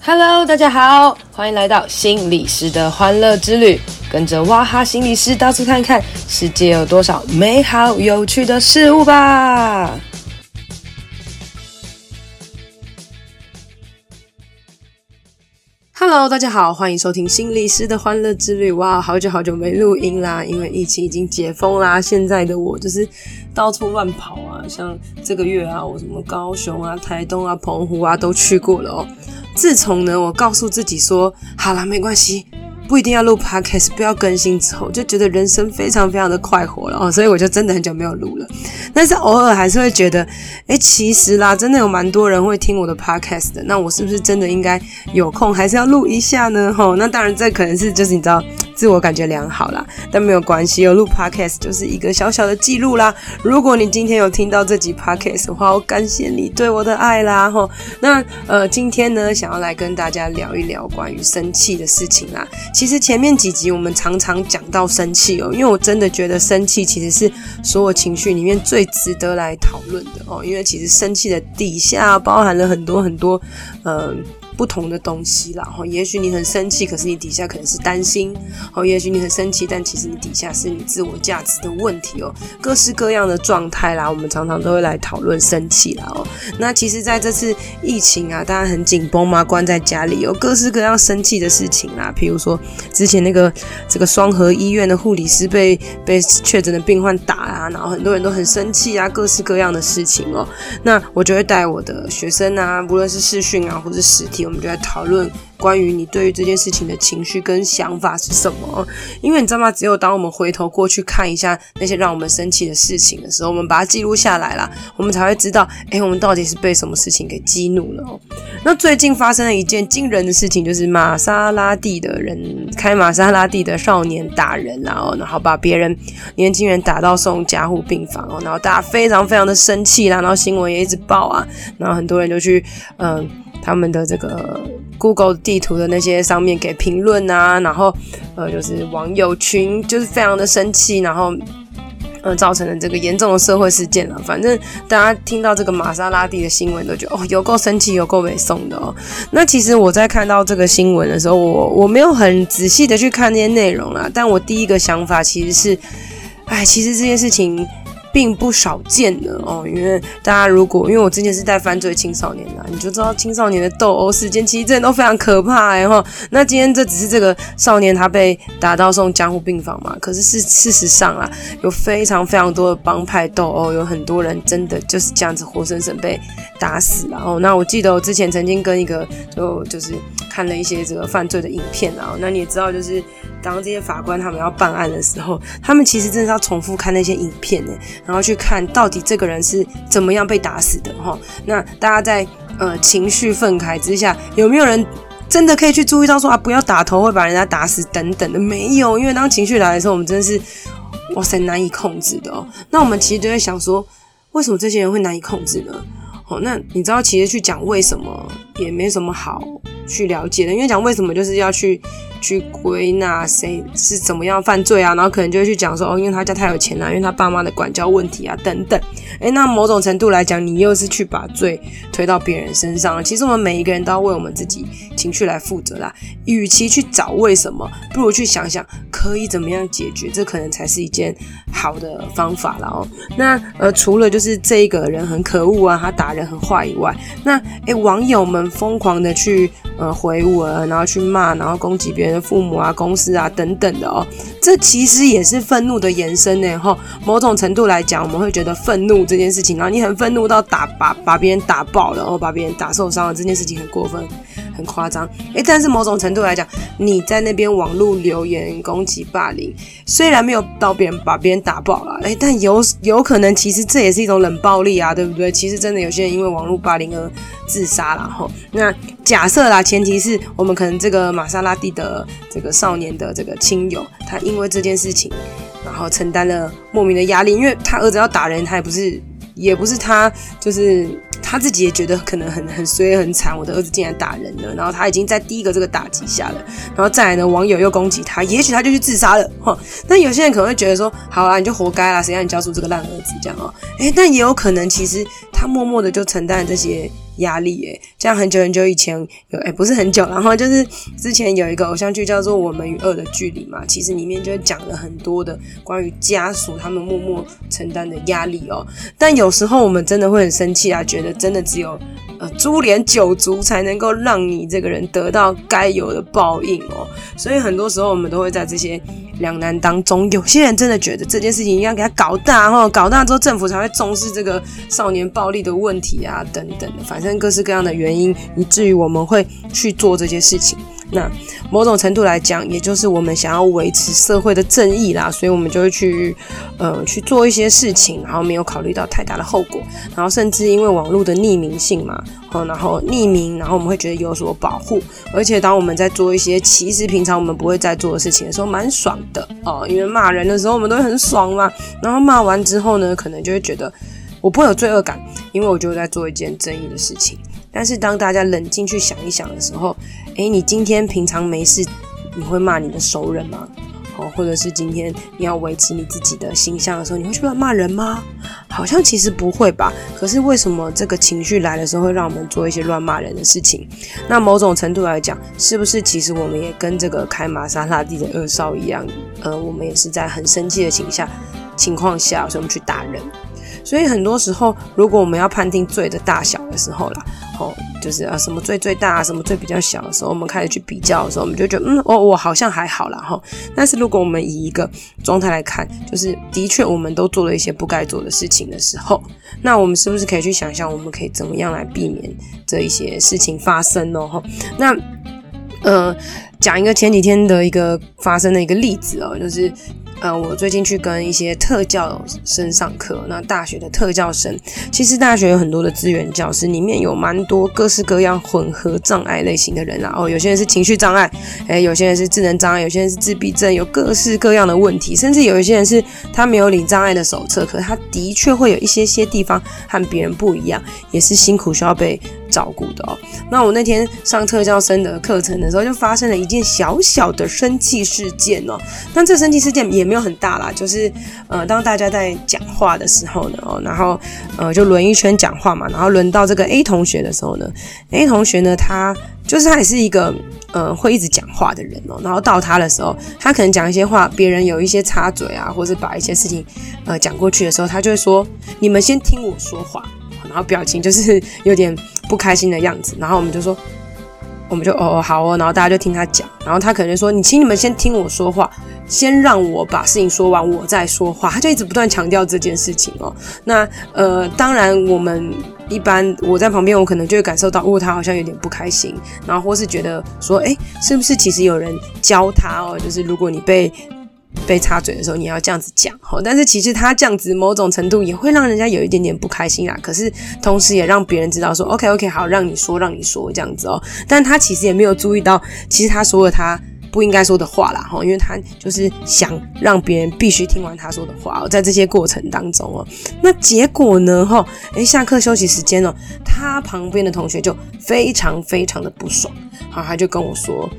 Hello，大家好，欢迎来到心理师的欢乐之旅，跟着哇哈心理师到处看看，世界有多少美好有趣的事物吧。Hello，大家好，欢迎收听心理师的欢乐之旅。哇，好久好久没录音啦，因为疫情已经解封啦。现在的我就是到处乱跑啊，像这个月啊，我什么高雄啊、台东啊、澎湖啊都去过了哦。自从呢，我告诉自己说，好啦，没关系，不一定要录 podcast，不要更新之后，就觉得人生非常非常的快活了哦，所以我就真的很久没有录了。但是偶尔还是会觉得，诶，其实啦，真的有蛮多人会听我的 podcast 的，那我是不是真的应该有空还是要录一下呢？吼，那当然这可能是就是你知道。自我感觉良好啦，但没有关系，有录 podcast 就是一个小小的记录啦。如果你今天有听到这集 podcast 的话，我感谢你对我的爱啦齁。那呃，今天呢，想要来跟大家聊一聊关于生气的事情啦。其实前面几集我们常常讲到生气哦，因为我真的觉得生气其实是所有情绪里面最值得来讨论的哦，因为其实生气的底下包含了很多很多呃。不同的东西啦，哈，也许你很生气，可是你底下可能是担心，哦，也许你很生气，但其实你底下是你自我价值的问题哦，各式各样的状态啦，我们常常都会来讨论生气啦，哦，那其实在这次疫情啊，大家很紧绷嘛，关在家里，有各式各样生气的事情啦，譬如说之前那个这个双和医院的护理师被被确诊的病患打啊，然后很多人都很生气啊，各式各样的事情哦，那我就会带我的学生啊，无论是视讯啊，或是实体。我们就来讨论。关于你对于这件事情的情绪跟想法是什么？因为你知道吗？只有当我们回头过去看一下那些让我们生气的事情的时候，我们把它记录下来啦，我们才会知道，哎，我们到底是被什么事情给激怒了哦。那最近发生了一件惊人的事情，就是玛莎拉蒂的人开玛莎拉蒂的少年打人，然后然后把别人年轻人打到送加护病房哦，然后大家非常非常的生气啦，然后新闻也一直报啊，然后很多人就去嗯他们的这个 Google 地图的那些上面给评论啊，然后呃，就是网友群就是非常的生气，然后呃，造成了这个严重的社会事件了。反正大家听到这个玛莎拉蒂的新闻都觉得哦，有够生气，有够北宋的哦。那其实我在看到这个新闻的时候，我我没有很仔细的去看那些内容啦，但我第一个想法其实是，哎，其实这件事情。并不少见的哦，因为大家如果因为我之前是带犯罪青少年的，你就知道青少年的斗殴事件其实真的都非常可怕哎哈。那今天这只是这个少年他被打到送江湖病房嘛，可是事事实上啊，有非常非常多的帮派斗殴，有很多人真的就是这样子活生生被打死了哦。那我记得我之前曾经跟一个就就是看了一些这个犯罪的影片啊，那你也知道就是当这些法官他们要办案的时候，他们其实真的是要重复看那些影片呢。然后去看到底这个人是怎么样被打死的哈？那大家在呃情绪愤慨之下，有没有人真的可以去注意到说啊，不要打头会把人家打死等等的？没有，因为当情绪来的时候，我们真的是哇塞难以控制的哦。那我们其实就在想说，为什么这些人会难以控制呢？哦，那你知道其实去讲为什么也没什么好去了解的，因为讲为什么就是要去。去归纳谁是怎么样犯罪啊，然后可能就会去讲说哦，因为他家太有钱了，因为他爸妈的管教问题啊等等。诶，那某种程度来讲，你又是去把罪推到别人身上。其实我们每一个人都要为我们自己情绪来负责啦。与其去找为什么，不如去想想可以怎么样解决，这可能才是一件好的方法了哦。那呃，除了就是这一个人很可恶啊，他打人很坏以外，那诶，网友们疯狂的去呃回我，然后去骂，然后攻击别人。父母啊，公司啊，等等的哦，这其实也是愤怒的延伸呢。哈，某种程度来讲，我们会觉得愤怒这件事情，然后你很愤怒到打把把别人打爆了，然后把别人打受伤了，这件事情很过分，很夸张。诶，但是某种程度来讲，你在那边网络留言攻击霸凌，虽然没有到别人把别人打爆了，诶，但有有可能其实这也是一种冷暴力啊，对不对？其实真的有些人因为网络霸凌而自杀了哈。那假设啦，前提是我们可能这个玛莎拉蒂的。这个少年的这个亲友，他因为这件事情，然后承担了莫名的压力，因为他儿子要打人，他也不是，也不是他，就是他自己也觉得可能很很衰很惨，我的儿子竟然打人了，然后他已经在第一个这个打击下了，然后再来呢，网友又攻击他，也许他就去自杀了，哈。那有些人可能会觉得说，好啦，你就活该啦，谁让你教出这个烂儿子这样哦，诶，但也有可能其实他默默的就承担了这些。压力耶，这样很久很久以前有哎，不是很久，然后就是之前有一个偶像剧叫做《我们与恶的距离》嘛，其实里面就讲了很多的关于家属他们默默承担的压力哦。但有时候我们真的会很生气啊，觉得真的只有呃株连九族才能够让你这个人得到该有的报应哦。所以很多时候我们都会在这些两难当中，有些人真的觉得这件事情应该给他搞大哦，搞大之后政府才会重视这个少年暴力的问题啊，等等的，反。各式各样的原因，以至于我们会去做这些事情。那某种程度来讲，也就是我们想要维持社会的正义啦，所以我们就会去呃去做一些事情，然后没有考虑到太大的后果，然后甚至因为网络的匿名性嘛，然后匿名，然后我们会觉得有所保护。而且当我们在做一些其实平常我们不会再做的事情的时候，蛮爽的哦，因为骂人的时候我们都很爽嘛，然后骂完之后呢，可能就会觉得。我不会有罪恶感，因为我就在做一件正义的事情。但是当大家冷静去想一想的时候，诶，你今天平常没事，你会骂你的熟人吗？哦，或者是今天你要维持你自己的形象的时候，你会去乱骂人吗？好像其实不会吧。可是为什么这个情绪来的时候会让我们做一些乱骂人的事情？那某种程度来讲，是不是其实我们也跟这个开玛莎拉蒂的二少一样？呃，我们也是在很生气的情下情况下，所以我们去打人。所以很多时候，如果我们要判定罪的大小的时候啦，哦，就是啊，什么罪最大，什么罪比较小的时候，我们开始去比较的时候，我们就觉得，嗯，哦，我好像还好啦。哈。但是如果我们以一个状态来看，就是的确我们都做了一些不该做的事情的时候，那我们是不是可以去想象，我们可以怎么样来避免这一些事情发生呢？哈，那，呃，讲一个前几天的一个发生的一个例子哦，就是。呃，我最近去跟一些特教生上课。那大学的特教生，其实大学有很多的资源教师，里面有蛮多各式各样混合障碍类型的人啦。哦，有些人是情绪障碍，诶，有些人是智能障碍，有些人是自闭症，有各式各样的问题。甚至有一些人是他没有领障碍的手册，可他的确会有一些些地方和别人不一样，也是辛苦需要被照顾的哦。那我那天上特教生的课程的时候，就发生了一件小小的生气事件哦。那这生气事件也没有。很大啦，就是呃，当大家在讲话的时候呢，哦，然后呃，就轮一圈讲话嘛，然后轮到这个 A 同学的时候呢，A 同学呢，他就是他也是一个呃会一直讲话的人哦，然后到他的时候，他可能讲一些话，别人有一些插嘴啊，或是把一些事情呃讲过去的时候，他就会说：“你们先听我说话。”然后表情就是有点不开心的样子，然后我们就说，我们就哦哦好哦，然后大家就听他讲，然后他可能就说：“你请你们先听我说话。”先让我把事情说完，我再说话。他就一直不断强调这件事情哦。那呃，当然我们一般我在旁边，我可能就会感受到，哦，他好像有点不开心，然后或是觉得说，诶，是不是其实有人教他哦？就是如果你被被插嘴的时候，你要这样子讲哦。但是其实他这样子某种程度也会让人家有一点点不开心啦。可是同时也让别人知道说，OK OK，好，让你说，让你说这样子哦。但他其实也没有注意到，其实他说了他。不应该说的话啦，哈，因为他就是想让别人必须听完他说的话哦，在这些过程当中哦，那结果呢，哈，诶，下课休息时间哦，他旁边的同学就非常非常的不爽，好，他就跟我说。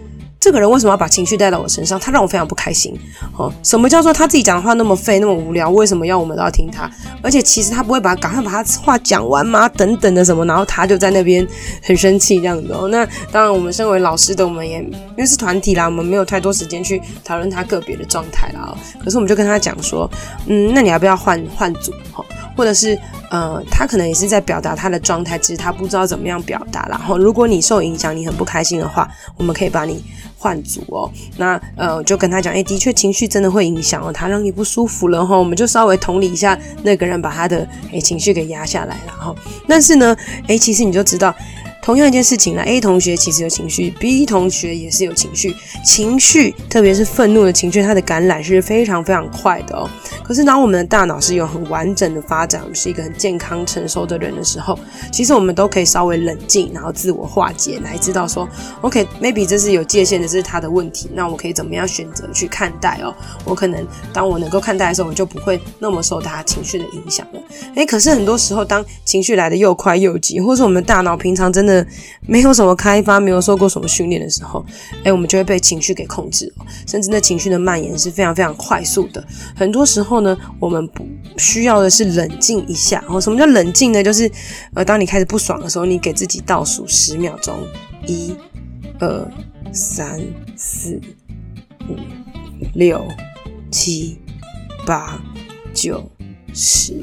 这个人为什么要把情绪带到我身上？他让我非常不开心。哦，什么叫做他自己讲的话那么废那么无聊？为什么要我们都要听他？而且其实他不会把赶快把他话讲完吗？等等的什么？然后他就在那边很生气这样子哦。那当然，我们身为老师的，我们也因为是团体啦，我们没有太多时间去讨论他个别的状态啦。哦，可是我们就跟他讲说，嗯，那你要不要换换组？哈，或者是呃，他可能也是在表达他的状态，只是他不知道怎么样表达。然后，如果你受影响，你很不开心的话，我们可以把你。换组哦，那呃，就跟他讲，诶，的确情绪真的会影响哦，他让你不舒服了哈，我们就稍微同理一下那个人，把他的诶情绪给压下来然后。但是呢，诶，其实你就知道。同样一件事情呢，A 同学其实有情绪，B 同学也是有情绪。情绪，特别是愤怒的情绪，它的感染是非常非常快的哦。可是当我们的大脑是有很完整的发展，我们是一个很健康成熟的人的时候，其实我们都可以稍微冷静，然后自我化解，来知道说，OK，maybe 这是有界限的，这是他的问题，那我可以怎么样选择去看待哦？我可能当我能够看待的时候，我就不会那么受他情绪的影响了。诶，可是很多时候，当情绪来得又快又急，或是我们大脑平常真的。没有什么开发，没有受过什么训练的时候，哎，我们就会被情绪给控制，甚至那情绪的蔓延是非常非常快速的。很多时候呢，我们不需要的是冷静一下。哦，什么叫冷静呢？就是呃，当你开始不爽的时候，你给自己倒数十秒钟，一、二、三、四、五、六、七、八、九、十。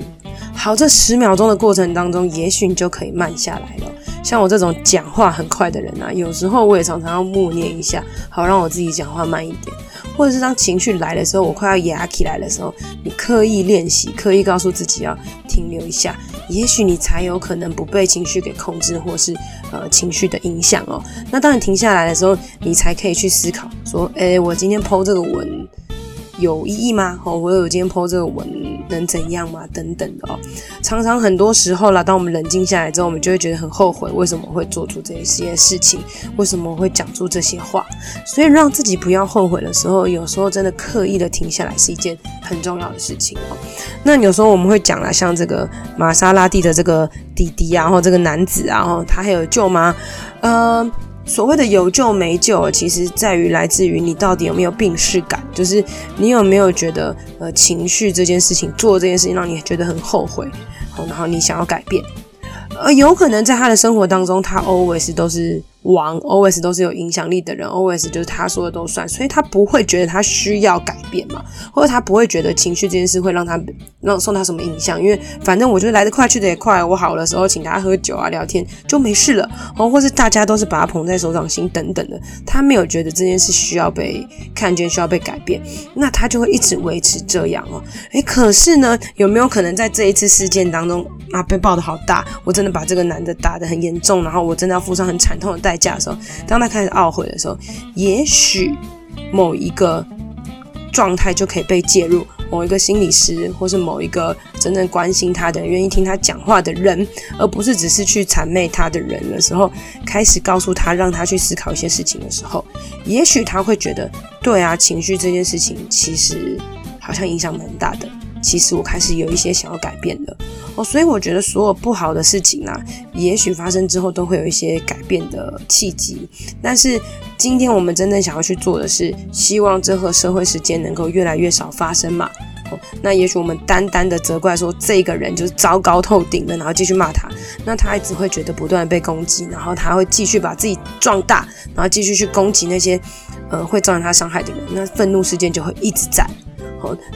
好，这十秒钟的过程当中，也许你就可以慢下来了。像我这种讲话很快的人啊，有时候我也常常要默念一下，好让我自己讲话慢一点。或者是当情绪来的时候，我快要压起来的时候，你刻意练习，刻意告诉自己要停留一下，也许你才有可能不被情绪给控制，或是呃情绪的影响哦。那当你停下来的时候，你才可以去思考说，诶，我今天 po 这个文有意义吗？哦，我有今天 po 这个文。能怎样吗？等等的哦，常常很多时候啦，当我们冷静下来之后，我们就会觉得很后悔，为什么会做出这些事情？为什么会讲出这些话？所以让自己不要后悔的时候，有时候真的刻意的停下来是一件很重要的事情哦。那有时候我们会讲啦，像这个玛莎拉蒂的这个弟弟啊，然后这个男子啊，然后他还有舅妈？呃。所谓的有救没救，其实在于来自于你到底有没有病逝感，就是你有没有觉得呃情绪这件事情做这件事情让你觉得很后悔，然后你想要改变，呃，有可能在他的生活当中，他 always 都是。王 always 都是有影响力的人，always 就是他说的都算，所以他不会觉得他需要改变嘛，或者他不会觉得情绪这件事会让他让受他什么影响，因为反正我觉得来得快去得也快，我好的时候请大家喝酒啊聊天就没事了，哦，或是大家都是把他捧在手掌心等等的，他没有觉得这件事需要被看见，需要被改变，那他就会一直维持这样哦，诶，可是呢，有没有可能在这一次事件当中啊被爆得好大，我真的把这个男的打得很严重，然后我真的要付上很惨痛的代。代价的时候，当他开始懊悔的时候，也许某一个状态就可以被介入，某一个心理师，或是某一个真正关心他的人、愿意听他讲话的人，而不是只是去谄媚他的人的时候，开始告诉他，让他去思考一些事情的时候，也许他会觉得，对啊，情绪这件事情其实好像影响蛮大的。其实我开始有一些想要改变的哦，所以我觉得所有不好的事情啊，也许发生之后都会有一些改变的契机。但是今天我们真正想要去做的是，希望这个社会事件能够越来越少发生嘛。哦，那也许我们单单的责怪说这个人就是糟糕透顶的，然后继续骂他，那他一直会觉得不断被攻击，然后他会继续把自己壮大，然后继续去攻击那些呃会造成他伤害的人，那愤怒事件就会一直在。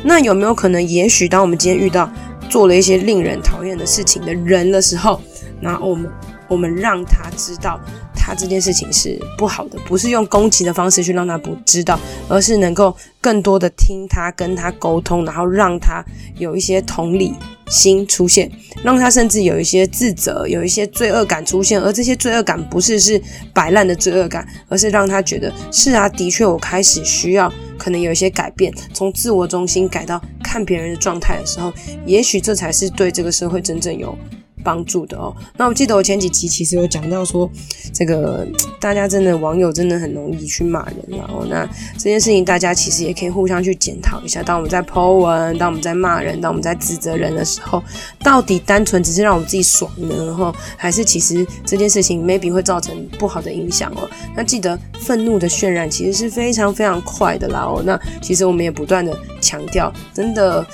那有没有可能，也许当我们今天遇到做了一些令人讨厌的事情的人的时候，那我们我们让他知道他这件事情是不好的，不是用攻击的方式去让他不知道，而是能够更多的听他跟他沟通，然后让他有一些同理心出现，让他甚至有一些自责，有一些罪恶感出现，而这些罪恶感不是是摆烂的罪恶感，而是让他觉得是啊，的确我开始需要。可能有一些改变，从自我中心改到看别人的状态的时候，也许这才是对这个社会真正有帮助的哦。那我记得我前几集其实有讲到说，这个 大家真的网友真的很容易去骂人，然后那这件事情大家其实也可以互相去检讨一下。当我们在 po 文，当我们在骂人，当我们在指责人的时候，到底单纯只是让我们自己爽呢？然后还是其实这件事情 maybe 会造成不好的影响哦？那记得愤怒的渲染其实是非常非常快的啦哦。那其实我们也不断的强调，真的。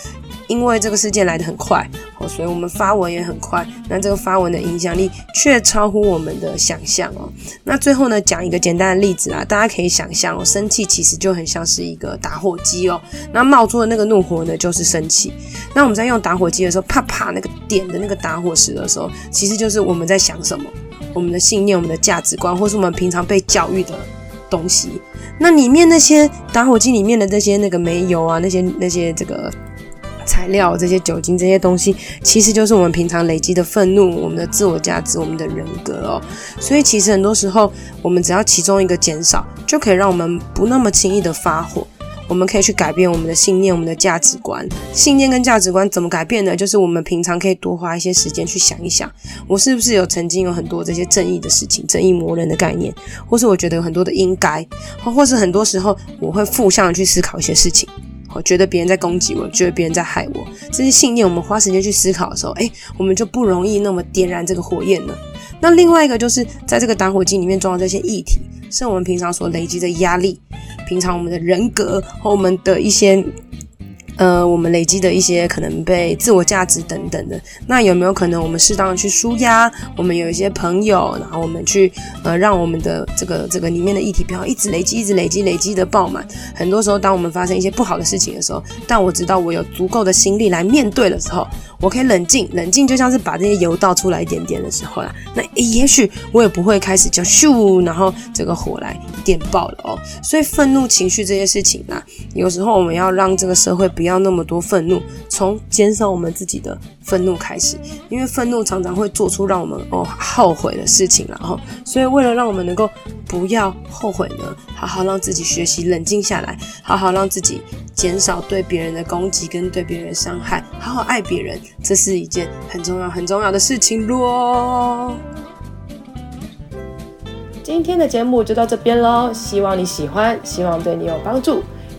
因为这个事件来得很快，哦，所以我们发文也很快。那这个发文的影响力却超乎我们的想象哦。那最后呢，讲一个简单的例子啊，大家可以想象哦，生气其实就很像是一个打火机哦。那冒出的那个怒火呢，就是生气。那我们在用打火机的时候，啪啪那个点的那个打火石的时候，其实就是我们在想什么，我们的信念、我们的价值观，或是我们平常被教育的东西。那里面那些打火机里面的这些那个煤油啊，那些那些这个。材料，这些酒精，这些东西，其实就是我们平常累积的愤怒，我们的自我价值，我们的人格哦。所以其实很多时候，我们只要其中一个减少，就可以让我们不那么轻易的发火。我们可以去改变我们的信念，我们的价值观。信念跟价值观怎么改变呢？就是我们平常可以多花一些时间去想一想，我是不是有曾经有很多这些正义的事情，正义魔人的概念，或是我觉得有很多的应该，或是很多时候我会负向的去思考一些事情。我觉得别人在攻击我，觉得别人在害我，这些信念，我们花时间去思考的时候，哎，我们就不容易那么点燃这个火焰了。那另外一个就是在这个打火机里面装的这些液体，是我们平常所累积的压力，平常我们的人格和我们的一些。呃，我们累积的一些可能被自我价值等等的，那有没有可能我们适当的去舒压？我们有一些朋友，然后我们去呃，让我们的这个这个里面的液体不要一直累积，一直累积，累积的爆满。很多时候，当我们发生一些不好的事情的时候，但我知道我有足够的心力来面对的时候，我可以冷静，冷静就像是把这些油倒出来一点点的时候啦。那也许我也不会开始就咻，然后这个火来点爆了哦。所以愤怒情绪这些事情啊，有时候我们要让这个社会不要那么多愤怒，从减少我们自己的愤怒开始，因为愤怒常常会做出让我们哦后悔的事情，然后，所以为了让我们能够不要后悔呢，好好让自己学习冷静下来，好好让自己减少对别人的攻击跟对别人的伤害，好好爱别人，这是一件很重要很重要的事情咯。今天的节目就到这边喽，希望你喜欢，希望对你有帮助。